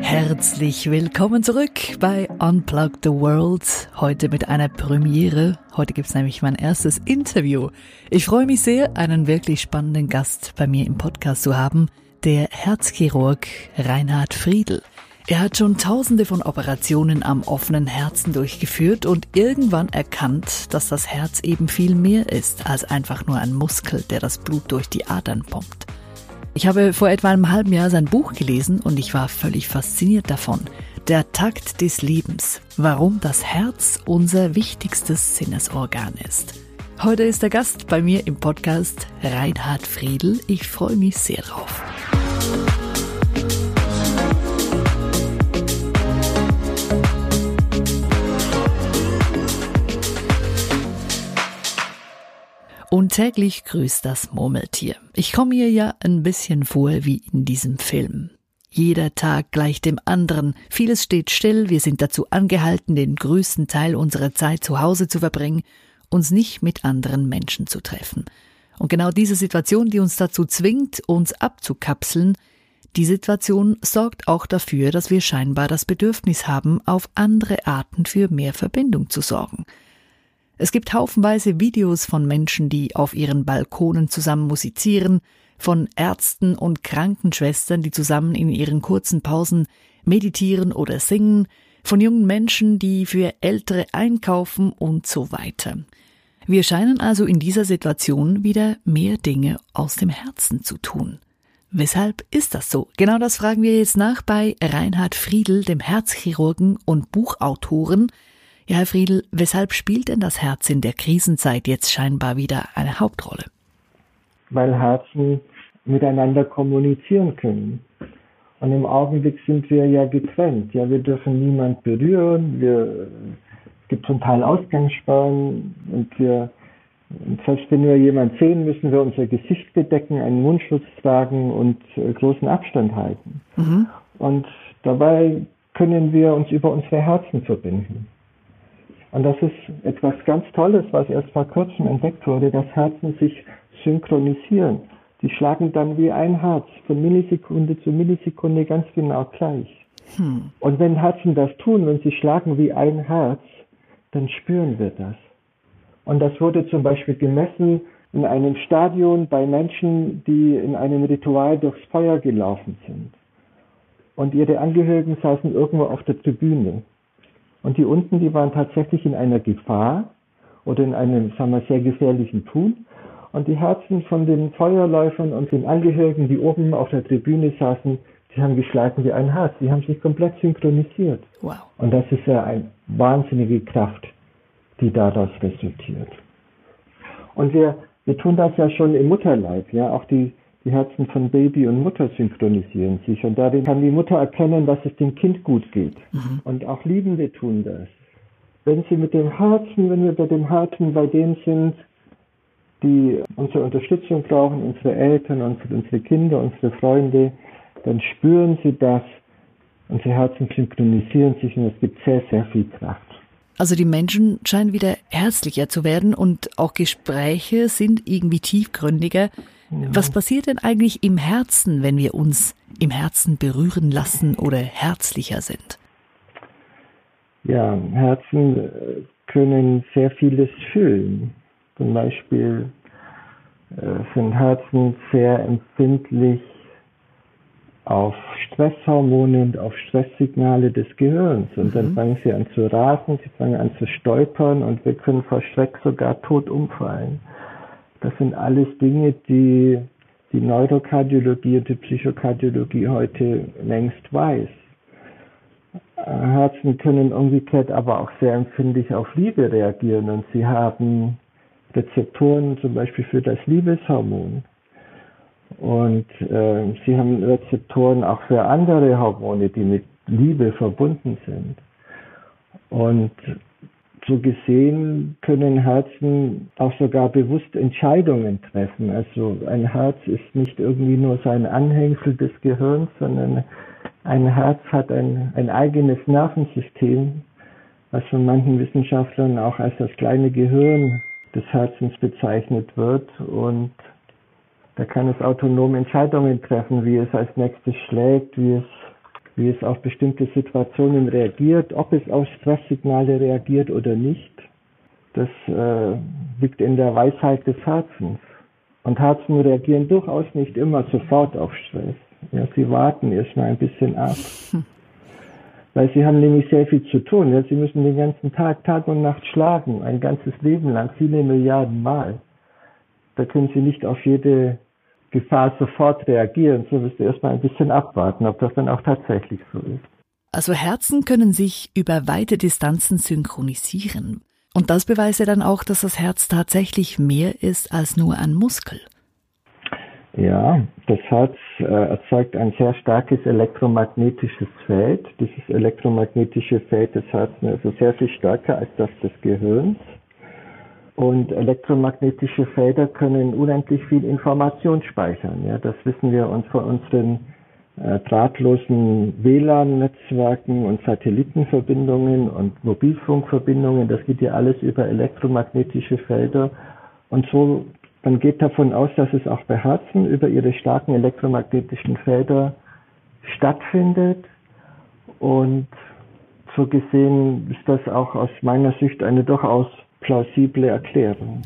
Herzlich willkommen zurück bei Unplug the World. Heute mit einer Premiere. Heute gibt's nämlich mein erstes Interview. Ich freue mich sehr, einen wirklich spannenden Gast bei mir im Podcast zu haben, der Herzchirurg Reinhard Friedl. Er hat schon tausende von Operationen am offenen Herzen durchgeführt und irgendwann erkannt, dass das Herz eben viel mehr ist als einfach nur ein Muskel, der das Blut durch die Adern pumpt. Ich habe vor etwa einem halben Jahr sein Buch gelesen und ich war völlig fasziniert davon. Der Takt des Lebens. Warum das Herz unser wichtigstes Sinnesorgan ist. Heute ist der Gast bei mir im Podcast Reinhard Friedl. Ich freue mich sehr drauf. Und täglich grüßt das Murmeltier. Ich komme mir ja ein bisschen vor wie in diesem Film. Jeder Tag gleicht dem anderen, vieles steht still, wir sind dazu angehalten, den größten Teil unserer Zeit zu Hause zu verbringen, uns nicht mit anderen Menschen zu treffen. Und genau diese Situation, die uns dazu zwingt, uns abzukapseln, die Situation sorgt auch dafür, dass wir scheinbar das Bedürfnis haben, auf andere Arten für mehr Verbindung zu sorgen. Es gibt haufenweise Videos von Menschen, die auf ihren Balkonen zusammen musizieren, von Ärzten und Krankenschwestern, die zusammen in ihren kurzen Pausen meditieren oder singen, von jungen Menschen, die für Ältere einkaufen und so weiter. Wir scheinen also in dieser Situation wieder mehr Dinge aus dem Herzen zu tun. Weshalb ist das so? Genau das fragen wir jetzt nach bei Reinhard Friedl, dem Herzchirurgen und Buchautoren, ja, Herr Friedl, weshalb spielt denn das Herz in der Krisenzeit jetzt scheinbar wieder eine Hauptrolle? Weil Herzen miteinander kommunizieren können. Und im Augenblick sind wir ja getrennt. Ja, wir dürfen niemand berühren. Wir, es gibt zum Teil Ausgangssperren und wir, selbst wenn wir jemanden sehen, müssen wir unser Gesicht bedecken, einen Mundschutz tragen und äh, großen Abstand halten. Mhm. Und dabei können wir uns über unsere Herzen verbinden. Und das ist etwas ganz Tolles, was erst vor kurzem entdeckt wurde, dass Herzen sich synchronisieren. Die schlagen dann wie ein Herz von Millisekunde zu Millisekunde ganz genau gleich. Hm. Und wenn Herzen das tun, wenn sie schlagen wie ein Herz, dann spüren wir das. Und das wurde zum Beispiel gemessen in einem Stadion bei Menschen, die in einem Ritual durchs Feuer gelaufen sind. Und ihre Angehörigen saßen irgendwo auf der Tribüne. Und die unten, die waren tatsächlich in einer Gefahr oder in einem, sagen wir, sehr gefährlichen Tun. Und die Herzen von den Feuerläufern und den Angehörigen, die oben auf der Tribüne saßen, die haben geschlagen wie ein Herz. Die haben sich komplett synchronisiert. Wow. Und das ist ja eine wahnsinnige Kraft, die daraus resultiert. Und wir, wir tun das ja schon im Mutterleib, ja, auch die die Herzen von Baby und Mutter synchronisieren sich und darin kann die Mutter erkennen, dass es dem Kind gut geht. Mhm. Und auch Liebende tun das. Wenn sie mit dem Herzen, wenn wir bei dem Herzen bei denen sind, die unsere Unterstützung brauchen, unsere Eltern, unsere, unsere Kinder, unsere Freunde, dann spüren sie das. Unsere Herzen synchronisieren sich und es gibt sehr, sehr viel Kraft. Also die Menschen scheinen wieder herzlicher zu werden und auch Gespräche sind irgendwie tiefgründiger. Was passiert denn eigentlich im Herzen, wenn wir uns im Herzen berühren lassen oder herzlicher sind? Ja, Herzen äh, können sehr vieles fühlen. Zum Beispiel äh, sind Herzen sehr empfindlich auf Stresshormone und auf Stresssignale des Gehirns. Und mhm. dann fangen sie an zu rasen, sie fangen an zu stolpern und wir können vor Schreck sogar tot umfallen. Das sind alles Dinge, die die Neurokardiologie und die Psychokardiologie heute längst weiß. Herzen können umgekehrt aber auch sehr empfindlich auf Liebe reagieren und sie haben Rezeptoren zum Beispiel für das Liebeshormon. Und äh, sie haben Rezeptoren auch für andere Hormone, die mit Liebe verbunden sind. Und so gesehen können Herzen auch sogar bewusst Entscheidungen treffen. Also ein Herz ist nicht irgendwie nur so ein Anhängsel des Gehirns, sondern ein Herz hat ein, ein eigenes Nervensystem, was von manchen Wissenschaftlern auch als das kleine Gehirn des Herzens bezeichnet wird. Und Da kann es autonom Entscheidungen treffen, wie es als nächstes schlägt, wie es, wie es auf bestimmte Situationen reagiert, ob es auf Stresssignale reagiert oder nicht. Das äh, liegt in der Weisheit des Herzens. Und Herzen reagieren durchaus nicht immer sofort auf Stress. Ja, sie warten erstmal ein bisschen ab. Weil sie haben nämlich sehr viel zu tun. Ja. Sie müssen den ganzen Tag, Tag und Nacht schlagen, ein ganzes Leben lang, viele Milliarden Mal. Da können sie nicht auf jede Gefahr sofort reagieren. So müssen sie erstmal ein bisschen abwarten, ob das dann auch tatsächlich so ist. Also Herzen können sich über weite Distanzen synchronisieren. Und das beweist ja dann auch, dass das Herz tatsächlich mehr ist als nur ein Muskel. Ja, das Herz äh, erzeugt ein sehr starkes elektromagnetisches Feld. Dieses elektromagnetische Feld des Herzens ist also sehr viel stärker als das des Gehirns. Und elektromagnetische Felder können unendlich viel Information speichern. Ja, das wissen wir uns von unseren äh, drahtlosen WLAN-Netzwerken und Satellitenverbindungen und Mobilfunkverbindungen. Das geht ja alles über elektromagnetische Felder. Und so man geht davon aus, dass es auch bei Herzen über ihre starken elektromagnetischen Felder stattfindet. Und so gesehen ist das auch aus meiner Sicht eine durchaus plausible Erklärung.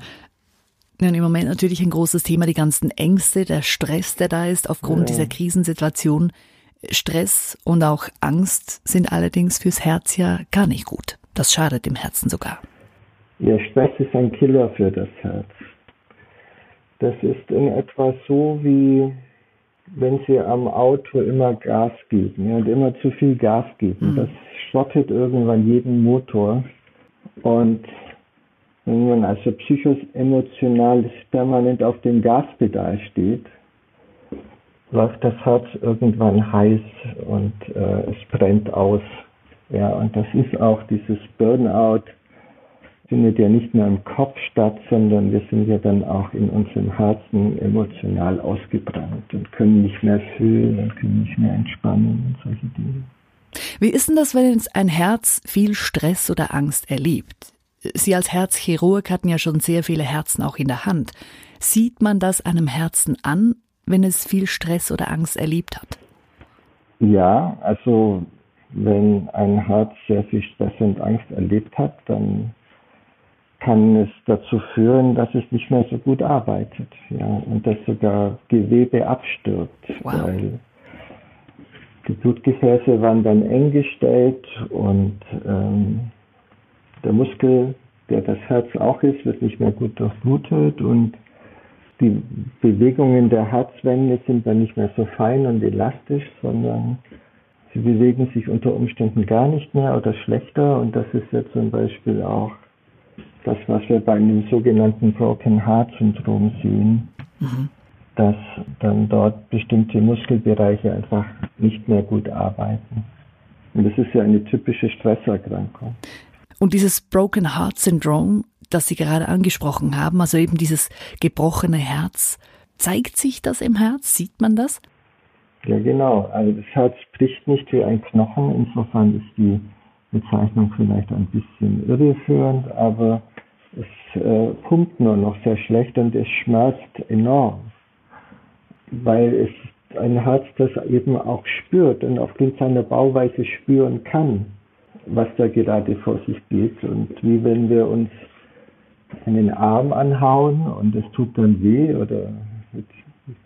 Ja, Im Moment natürlich ein großes Thema, die ganzen Ängste, der Stress, der da ist aufgrund ja. dieser Krisensituation. Stress und auch Angst sind allerdings fürs Herz ja gar nicht gut. Das schadet dem Herzen sogar. Ja, Stress ist ein Killer für das Herz. Das ist in etwa so wie wenn Sie am Auto immer Gas geben und immer zu viel Gas geben. Mhm. Das schrottet irgendwann jeden Motor. Und wenn man also psychoemotional permanent auf dem Gaspedal steht, läuft das Herz irgendwann heiß und äh, es brennt aus. Ja, und das ist auch dieses Burnout, findet ja nicht nur im Kopf statt, sondern wir sind ja dann auch in unserem Herzen emotional ausgebrannt und können nicht mehr fühlen und können nicht mehr entspannen und solche Dinge. Wie ist denn das, wenn ein Herz viel Stress oder Angst erlebt? Sie als Herzchirurg hatten ja schon sehr viele Herzen auch in der Hand. Sieht man das einem Herzen an, wenn es viel Stress oder Angst erlebt hat? Ja, also wenn ein Herz sehr viel Stress und Angst erlebt hat, dann kann es dazu führen, dass es nicht mehr so gut arbeitet, ja, und dass sogar Gewebe abstirbt, wow. weil die Blutgefäße waren dann eng gestellt und ähm, der Muskel, der das Herz auch ist, wird nicht mehr gut durchblutet und die Bewegungen der Herzwände sind dann nicht mehr so fein und elastisch, sondern sie bewegen sich unter Umständen gar nicht mehr oder schlechter und das ist ja zum Beispiel auch das, was wir bei einem sogenannten Broken Heart Syndrom sehen, mhm. dass dann dort bestimmte Muskelbereiche einfach nicht mehr gut arbeiten. Und das ist ja eine typische Stresserkrankung. Und dieses Broken Heart Syndrom, das Sie gerade angesprochen haben, also eben dieses gebrochene Herz, zeigt sich das im Herz? Sieht man das? Ja, genau. Also das Herz bricht nicht wie ein Knochen. Insofern ist die Bezeichnung vielleicht ein bisschen irreführend, aber es äh, pumpt nur noch sehr schlecht und es schmerzt enorm, weil es ein Herz, das eben auch spürt und aufgrund seiner Bauweise spüren kann, was da gerade vor sich geht. Und wie wenn wir uns einen Arm anhauen und es tut dann weh oder mit,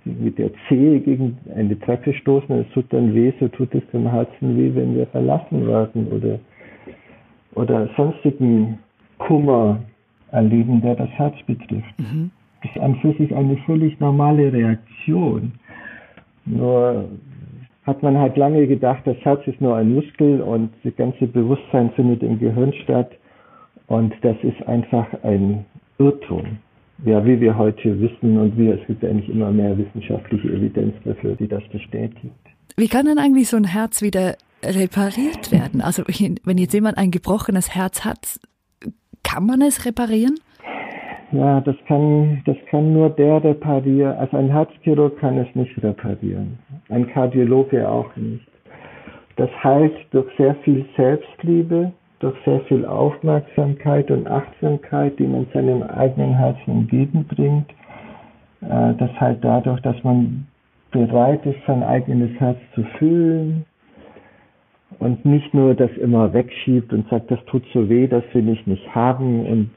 mit der Zehe gegen eine Treppe stoßen und es tut dann weh, so tut es dem Herzen weh, wenn wir verlassen werden oder, oder sonstigen Kummer erleben, der das Herz betrifft. Mhm. Das ist an für sich eine völlig normale Reaktion. Nur hat man halt lange gedacht, das Herz ist nur ein Muskel und das ganze Bewusstsein findet im Gehirn statt. Und das ist einfach ein Irrtum. Ja, wie wir heute wissen und wie es gibt eigentlich immer mehr wissenschaftliche Evidenz dafür, die das bestätigt. Wie kann denn eigentlich so ein Herz wieder repariert werden? Also wenn jetzt jemand ein gebrochenes Herz hat, kann man es reparieren? Ja, das kann, das kann nur der reparieren. Also ein Herzchirurg kann es nicht reparieren. Ein Kardiologe auch nicht. Das heißt, durch sehr viel Selbstliebe, durch sehr viel Aufmerksamkeit und Achtsamkeit, die man seinem eigenen Herzen entgegenbringt, äh, dass halt dadurch, dass man bereit ist, sein eigenes Herz zu fühlen und nicht nur das immer wegschiebt und sagt, das tut so weh, das will ich nicht haben und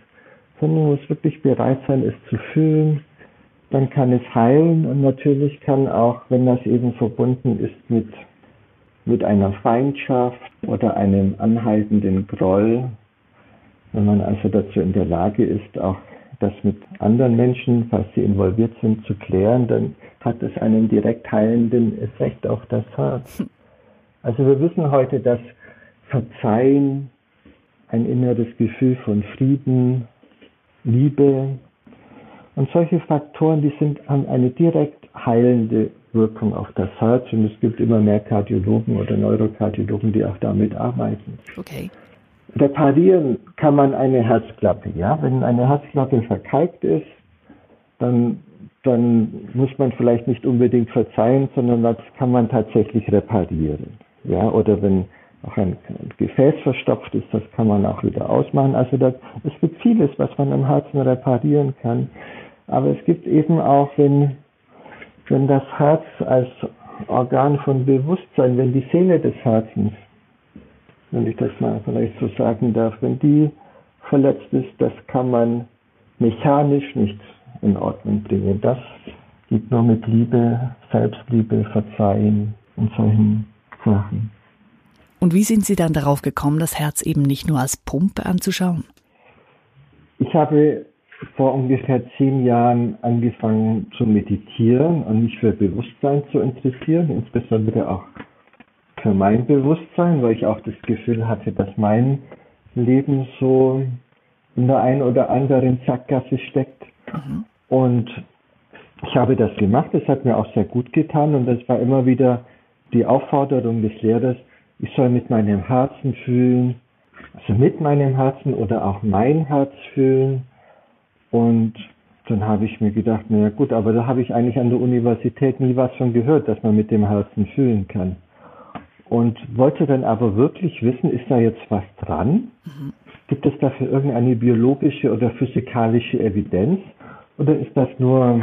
sondern muss wirklich bereit sein, es zu fühlen, dann kann es heilen und natürlich kann auch, wenn das eben verbunden ist mit, mit einer Feindschaft oder einem anhaltenden Groll, wenn man also dazu in der Lage ist, auch das mit anderen Menschen, falls sie involviert sind, zu klären, dann hat es einen direkt heilenden Effekt auf das Herz. Also wir wissen heute, dass Verzeihen, ein inneres Gefühl von Frieden, Liebe und solche Faktoren, die sind, haben eine direkt heilende Wirkung auf das Herz und es gibt immer mehr Kardiologen oder Neurokardiologen, die auch damit arbeiten. Okay reparieren kann man eine Herzklappe. Ja? Wenn eine Herzklappe verkalkt ist, dann, dann muss man vielleicht nicht unbedingt verzeihen, sondern das kann man tatsächlich reparieren. Ja? Oder wenn auch ein Gefäß verstopft ist, das kann man auch wieder ausmachen. Also das, es gibt vieles, was man am Herzen reparieren kann. Aber es gibt eben auch, wenn, wenn das Herz als Organ von Bewusstsein, wenn die Seele des Herzens wenn ich das mal vielleicht so sagen darf, wenn die verletzt ist, das kann man mechanisch nicht in Ordnung bringen. Das geht nur mit Liebe, Selbstliebe, Verzeihen und solchen Sachen. Und wie sind Sie dann darauf gekommen, das Herz eben nicht nur als Pumpe anzuschauen? Ich habe vor ungefähr zehn Jahren angefangen zu meditieren und mich für Bewusstsein zu interessieren, insbesondere auch für mein Bewusstsein, weil ich auch das Gefühl hatte, dass mein Leben so in der einen oder anderen Sackgasse steckt. Mhm. Und ich habe das gemacht, das hat mir auch sehr gut getan und das war immer wieder die Aufforderung des Lehrers, ich soll mit meinem Herzen fühlen, also mit meinem Herzen oder auch mein Herz fühlen. Und dann habe ich mir gedacht, naja gut, aber da habe ich eigentlich an der Universität nie was von gehört, dass man mit dem Herzen fühlen kann und wollte dann aber wirklich wissen, ist da jetzt was dran? Mhm. Gibt es dafür irgendeine biologische oder physikalische Evidenz? Oder ist das nur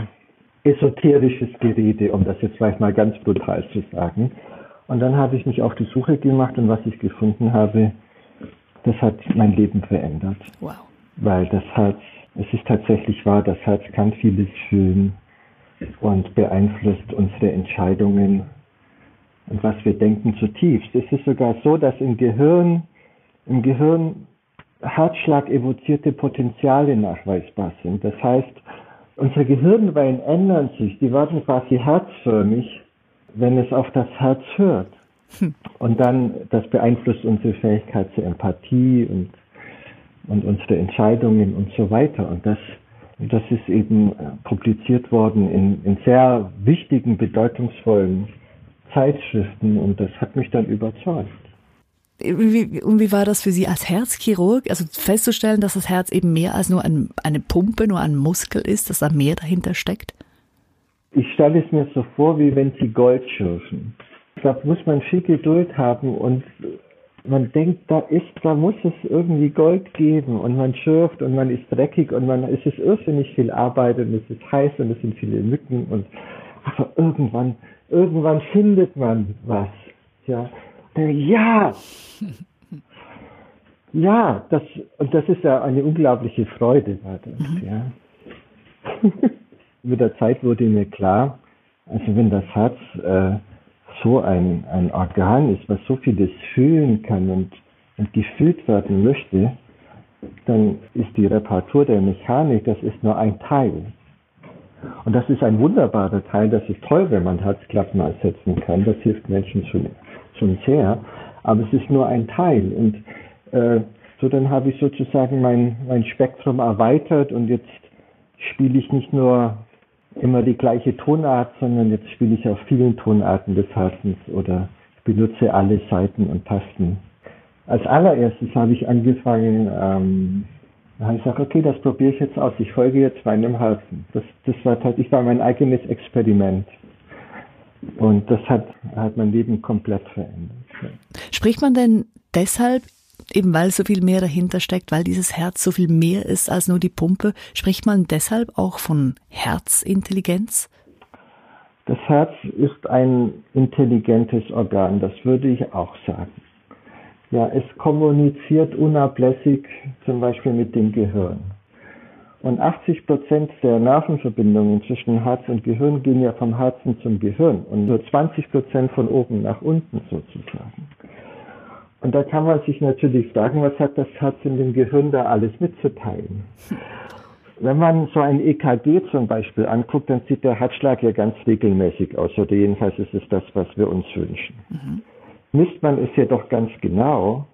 esoterisches Gerede, um das jetzt vielleicht mal ganz brutal zu sagen? Und dann habe ich mich auf die Suche gemacht und was ich gefunden habe, das hat mein Leben verändert. Wow. Weil das Herz, es ist tatsächlich wahr, das Herz kann vieles fühlen und beeinflusst unsere Entscheidungen und was wir denken zutiefst. Es ist sogar so, dass im Gehirn, im Gehirn Herzschlag evozierte Potenziale nachweisbar sind. Das heißt, unsere Gehirnwellen ändern sich, die werden quasi herzförmig, wenn es auf das Herz hört. Hm. Und dann, das beeinflusst unsere Fähigkeit zur Empathie und, und unsere Entscheidungen und so weiter. Und das, das ist eben publiziert worden in, in sehr wichtigen, bedeutungsvollen Zeitschriften und das hat mich dann überzeugt. Wie, und wie war das für Sie als Herzchirurg? Also festzustellen, dass das Herz eben mehr als nur ein, eine Pumpe, nur ein Muskel ist, dass da mehr dahinter steckt? Ich stelle es mir so vor, wie wenn Sie Gold schürfen. Da muss man viel Geduld haben und man denkt, da ist, da muss es irgendwie Gold geben und man schürft und man ist dreckig und man, es ist irrsinnig viel Arbeit und es ist heiß und es sind viele Mücken und aber irgendwann irgendwann findet man was. Ja, ja, ja, das, und das ist ja eine unglaubliche Freude. War das, mhm. ja. Mit der Zeit wurde mir klar, also wenn das Herz äh, so ein, ein Organ ist, was so vieles fühlen kann und, und gefühlt werden möchte, dann ist die Reparatur der Mechanik, das ist nur ein Teil. Und das ist ein wunderbarer Teil. Das ist toll, wenn man Herzklappen ersetzen kann. Das hilft Menschen schon, schon sehr. Aber es ist nur ein Teil. Und äh, so dann habe ich sozusagen mein, mein Spektrum erweitert und jetzt spiele ich nicht nur immer die gleiche Tonart, sondern jetzt spiele ich auf vielen Tonarten des Herzens oder benutze alle Seiten und Tasten. Als allererstes habe ich angefangen, ähm, dann habe ich gesagt, okay, das probiere ich jetzt aus. Ich folge jetzt meinem Herzen. Das, das war tatsächlich war mein eigenes Experiment. Und das hat, hat mein Leben komplett verändert. Spricht man denn deshalb eben weil so viel mehr dahinter steckt, weil dieses Herz so viel mehr ist als nur die Pumpe, spricht man deshalb auch von Herzintelligenz? Das Herz ist ein intelligentes Organ, das würde ich auch sagen. Ja, es kommuniziert unablässig zum Beispiel mit dem Gehirn. Und 80 Prozent der Nervenverbindungen zwischen Herz und Gehirn gehen ja vom Herzen zum Gehirn und nur 20 Prozent von oben nach unten sozusagen. Und da kann man sich natürlich fragen, was hat das Herz in dem Gehirn da alles mitzuteilen? Wenn man so ein EKG zum Beispiel anguckt, dann sieht der Herzschlag ja ganz regelmäßig aus. Oder jedenfalls ist es das, was wir uns wünschen. Mhm. Misst man es jedoch ganz genau,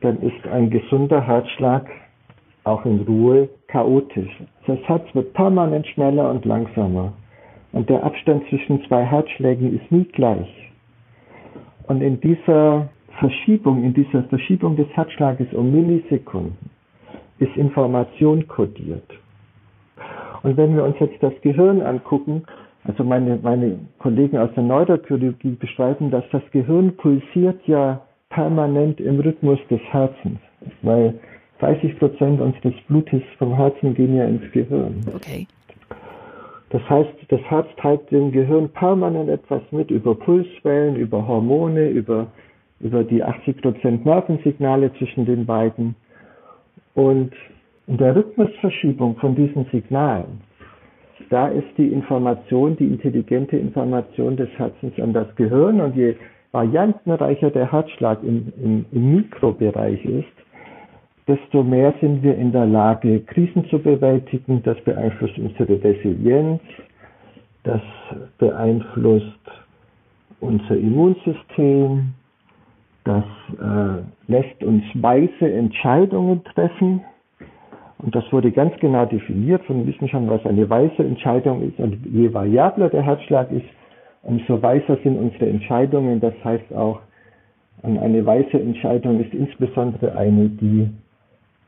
dann ist ein gesunder Herzschlag auch in Ruhe chaotisch. Das Herz wird permanent schneller und langsamer. Und der Abstand zwischen zwei Herzschlägen ist nie gleich. Und in dieser Verschiebung, in dieser Verschiebung des Herzschlages um Millisekunden ist Information kodiert. Und wenn wir uns jetzt das Gehirn angucken, also meine, meine Kollegen aus der Neurochirurgie beschreiben, dass das Gehirn pulsiert ja permanent im Rhythmus des Herzens, weil 30 Prozent unseres Blutes vom Herzen gehen ja ins Gehirn. Okay. Das heißt, das Herz teilt dem Gehirn permanent etwas mit über Pulswellen, über Hormone, über, über die 80 Prozent Nervensignale zwischen den beiden. Und in der Rhythmusverschiebung von diesen Signalen, da ist die Information, die intelligente Information des Herzens an das Gehirn und je variantenreicher der Herzschlag im, im, im Mikrobereich ist, desto mehr sind wir in der Lage, Krisen zu bewältigen. Das beeinflusst unsere Resilienz, das beeinflusst unser Immunsystem, das äh, lässt uns weise Entscheidungen treffen. Und das wurde ganz genau definiert von Wissenschaftlern, was eine weise Entscheidung ist. Und je variabler der Herzschlag ist, umso weiser sind unsere Entscheidungen. Das heißt auch, eine weise Entscheidung ist insbesondere eine, die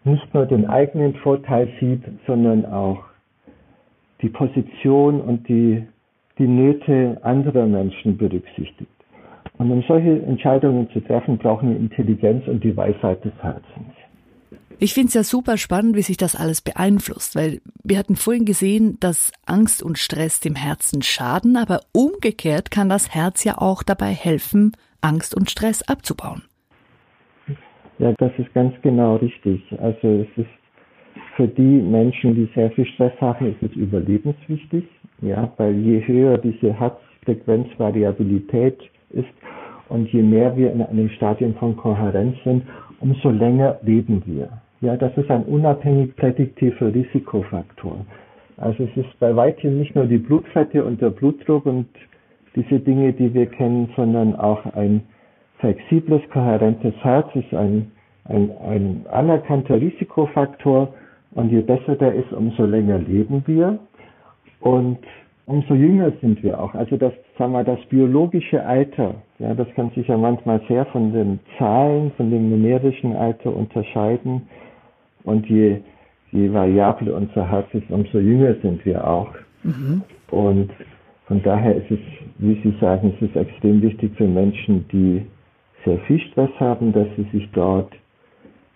nicht nur den eigenen Vorteil sieht, sondern auch die Position und die, die Nöte anderer Menschen berücksichtigt. Und um solche Entscheidungen zu treffen, brauchen wir Intelligenz und die Weisheit des Herzens. Ich finde es ja super spannend, wie sich das alles beeinflusst, weil wir hatten vorhin gesehen, dass Angst und Stress dem Herzen schaden, aber umgekehrt kann das Herz ja auch dabei helfen, Angst und Stress abzubauen. Ja, das ist ganz genau richtig. Also es ist für die Menschen, die sehr viel Stress haben, ist es überlebenswichtig. Ja, weil je höher diese Herzfrequenzvariabilität ist und je mehr wir in einem Stadium von Kohärenz sind, umso länger leben wir. Ja, das ist ein unabhängig prädiktiver Risikofaktor. Also es ist bei weitem nicht nur die Blutfette und der Blutdruck und diese Dinge, die wir kennen, sondern auch ein flexibles, kohärentes Herz ist ein, ein, ein anerkannter Risikofaktor und je besser der ist, umso länger leben wir und umso jünger sind wir auch. Also das, sagen wir, das biologische Alter, ja, das kann sich ja manchmal sehr von den Zahlen, von dem numerischen Alter unterscheiden und je, je variabler unser Herz ist, umso jünger sind wir auch. Mhm. Und von daher ist es, wie Sie sagen, es ist extrem wichtig für Menschen, die sehr viel Stress haben, dass sie sich dort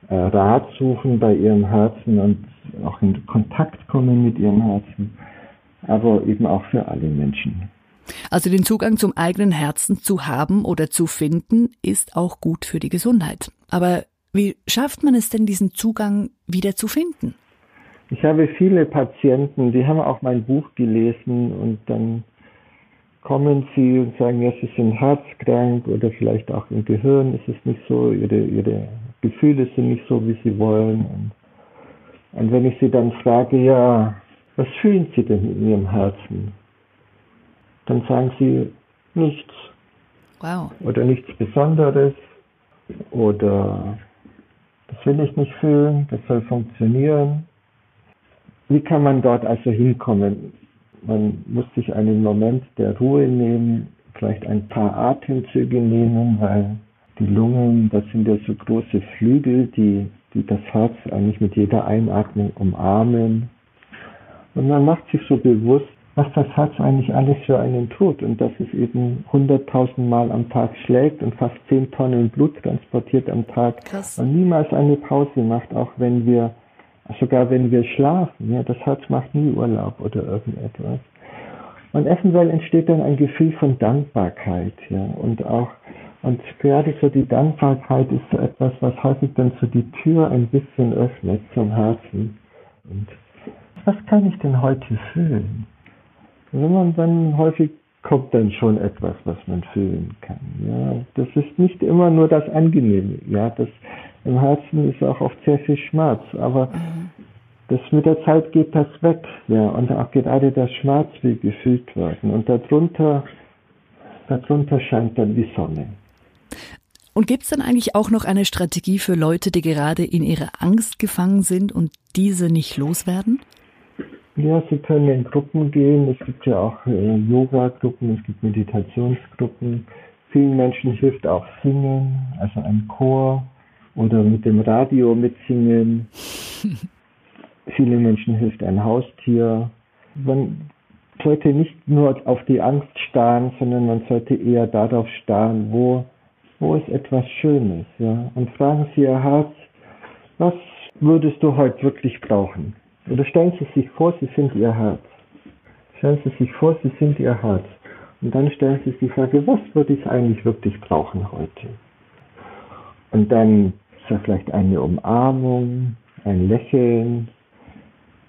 äh, Rat suchen bei ihrem Herzen und auch in Kontakt kommen mit ihrem Herzen, aber eben auch für alle Menschen. Also den Zugang zum eigenen Herzen zu haben oder zu finden, ist auch gut für die Gesundheit. Aber wie schafft man es denn, diesen Zugang wieder zu finden? Ich habe viele Patienten, die haben auch mein Buch gelesen und dann kommen sie und sagen, ja, sie sind herzkrank oder vielleicht auch im Gehirn ist es nicht so, ihre, ihre Gefühle sind nicht so, wie sie wollen. Und, und wenn ich sie dann frage, ja, was fühlen sie denn in ihrem Herzen? Dann sagen sie nichts. Wow. Oder nichts Besonderes. Oder das will ich nicht fühlen, das soll funktionieren. Wie kann man dort also hinkommen? Man muss sich einen Moment der Ruhe nehmen, vielleicht ein paar Atemzüge nehmen, weil die Lungen, das sind ja so große Flügel, die, die das Herz eigentlich mit jeder Einatmung umarmen. Und man macht sich so bewusst, was das Herz eigentlich alles für einen tut und dass es eben hunderttausend Mal am Tag schlägt und fast zehn Tonnen Blut transportiert am Tag Krass. und niemals eine Pause macht, auch wenn wir, sogar wenn wir schlafen. Ja, das Herz macht nie Urlaub oder irgendetwas. Und eventuell entsteht dann ein Gefühl von Dankbarkeit, ja, und auch, und gerade so die Dankbarkeit ist so etwas, was häufig dann so die Tür ein bisschen öffnet zum Herzen. Und was kann ich denn heute fühlen? Man dann häufig kommt dann schon etwas, was man fühlen kann. Ja, das ist nicht immer nur das Angenehme. Ja, das im Herzen ist auch oft sehr viel Schmerz, aber das mit der Zeit geht das weg. Ja, und auch gerade der Schmerz will gefüllt werden und darunter, darunter scheint dann die Sonne. Und gibt es dann eigentlich auch noch eine Strategie für Leute, die gerade in ihrer Angst gefangen sind und diese nicht loswerden? Ja, Sie können in Gruppen gehen. Es gibt ja auch äh, Yoga-Gruppen, es gibt Meditationsgruppen. Vielen Menschen hilft auch Singen, also ein Chor oder mit dem Radio mitsingen. Vielen Menschen hilft ein Haustier. Man sollte nicht nur auf die Angst starren, sondern man sollte eher darauf starren, wo, wo ist etwas Schönes. Ja? Und fragen Sie Ihr Herz, was würdest du heute wirklich brauchen? Oder stellen Sie sich vor, Sie sind Ihr Herz. Stellen Sie sich vor, Sie sind Ihr Herz. Und dann stellen Sie sich die Frage, was würde ich eigentlich wirklich brauchen heute? Und dann ist da vielleicht eine Umarmung, ein Lächeln.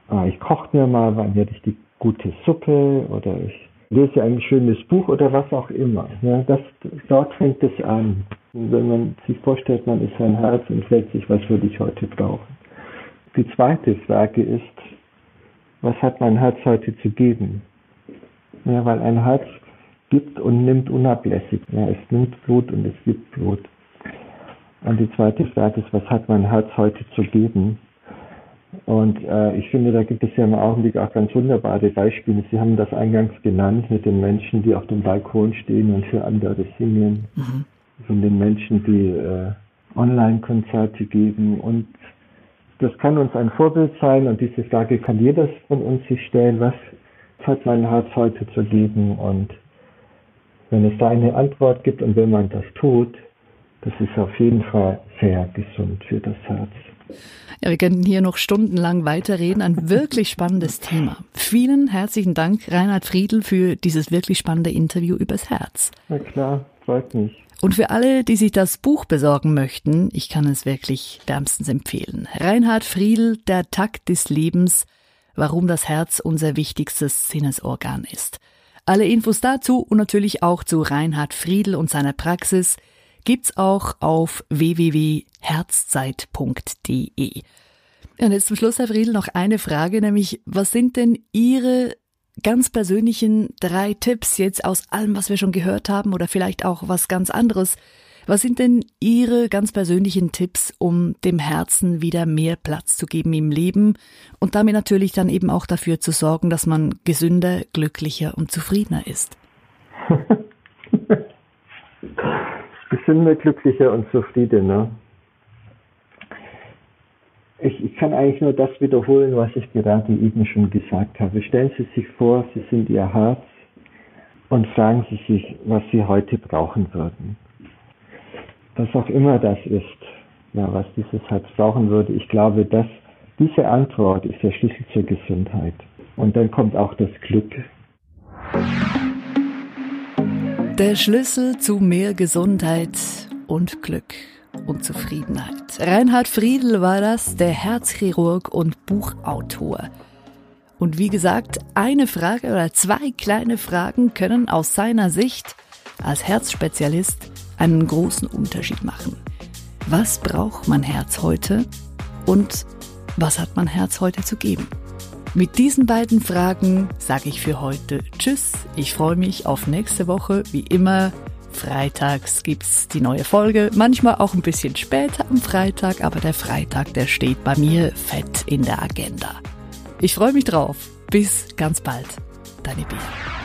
Ah, ich koche mir mal wann werde ich die gute Suppe oder ich lese ein schönes Buch oder was auch immer. Ja, das, dort fängt es an. Wenn man sich vorstellt, man ist sein Herz und fragt sich, was würde ich heute brauchen? Die zweite Frage ist, was hat mein Herz heute zu geben? Ja, weil ein Herz gibt und nimmt unablässig. Ja, es nimmt Blut und es gibt Blut. Und die zweite Frage ist, was hat mein Herz heute zu geben? Und äh, ich finde, da gibt es ja im Augenblick auch ganz wunderbare Beispiele. Sie haben das eingangs genannt mit den Menschen, die auf dem Balkon stehen und für andere singen. Mhm. Von den Menschen, die äh, Online-Konzerte geben und das kann uns ein Vorbild sein und diese Frage kann jeder von uns sich stellen, was hat mein Herz heute zu geben und wenn es da eine Antwort gibt und wenn man das tut, das ist auf jeden Fall sehr gesund für das Herz. Ja, wir könnten hier noch stundenlang weiterreden. Ein wirklich spannendes Thema. Vielen herzlichen Dank, Reinhard Friedl, für dieses wirklich spannende Interview übers Herz. Na klar, freut mich. Und für alle, die sich das Buch besorgen möchten, ich kann es wirklich wärmstens empfehlen. Reinhard Friedl, Der Takt des Lebens, warum das Herz unser wichtigstes Sinnesorgan ist. Alle Infos dazu und natürlich auch zu Reinhard Friedl und seiner Praxis gibt's auch auf www.herzzeit.de. Und jetzt zum Schluss, Herr Friedl, noch eine Frage, nämlich was sind denn Ihre ganz persönlichen drei Tipps jetzt aus allem, was wir schon gehört haben oder vielleicht auch was ganz anderes. Was sind denn Ihre ganz persönlichen Tipps, um dem Herzen wieder mehr Platz zu geben im Leben und damit natürlich dann eben auch dafür zu sorgen, dass man gesünder, glücklicher und zufriedener ist? gesünder, glücklicher und zufriedener. Ich, ich kann eigentlich nur das wiederholen, was ich gerade eben schon gesagt habe. Stellen Sie sich vor, Sie sind Ihr Herz und fragen Sie sich, was Sie heute brauchen würden. Was auch immer das ist, ja, was dieses Herz brauchen würde, ich glaube, dass diese Antwort ist der Schlüssel zur Gesundheit. Und dann kommt auch das Glück. Der Schlüssel zu mehr Gesundheit und Glück und Zufriedenheit. Reinhard Friedl war das, der Herzchirurg und Buchautor. Und wie gesagt, eine Frage oder zwei kleine Fragen können aus seiner Sicht als Herzspezialist einen großen Unterschied machen. Was braucht mein Herz heute und was hat mein Herz heute zu geben? Mit diesen beiden Fragen sage ich für heute Tschüss. Ich freue mich auf nächste Woche. Wie immer Freitags gibt's die neue Folge, manchmal auch ein bisschen später am Freitag, aber der Freitag, der steht bei mir fett in der Agenda. Ich freue mich drauf. Bis ganz bald. Deine Bea.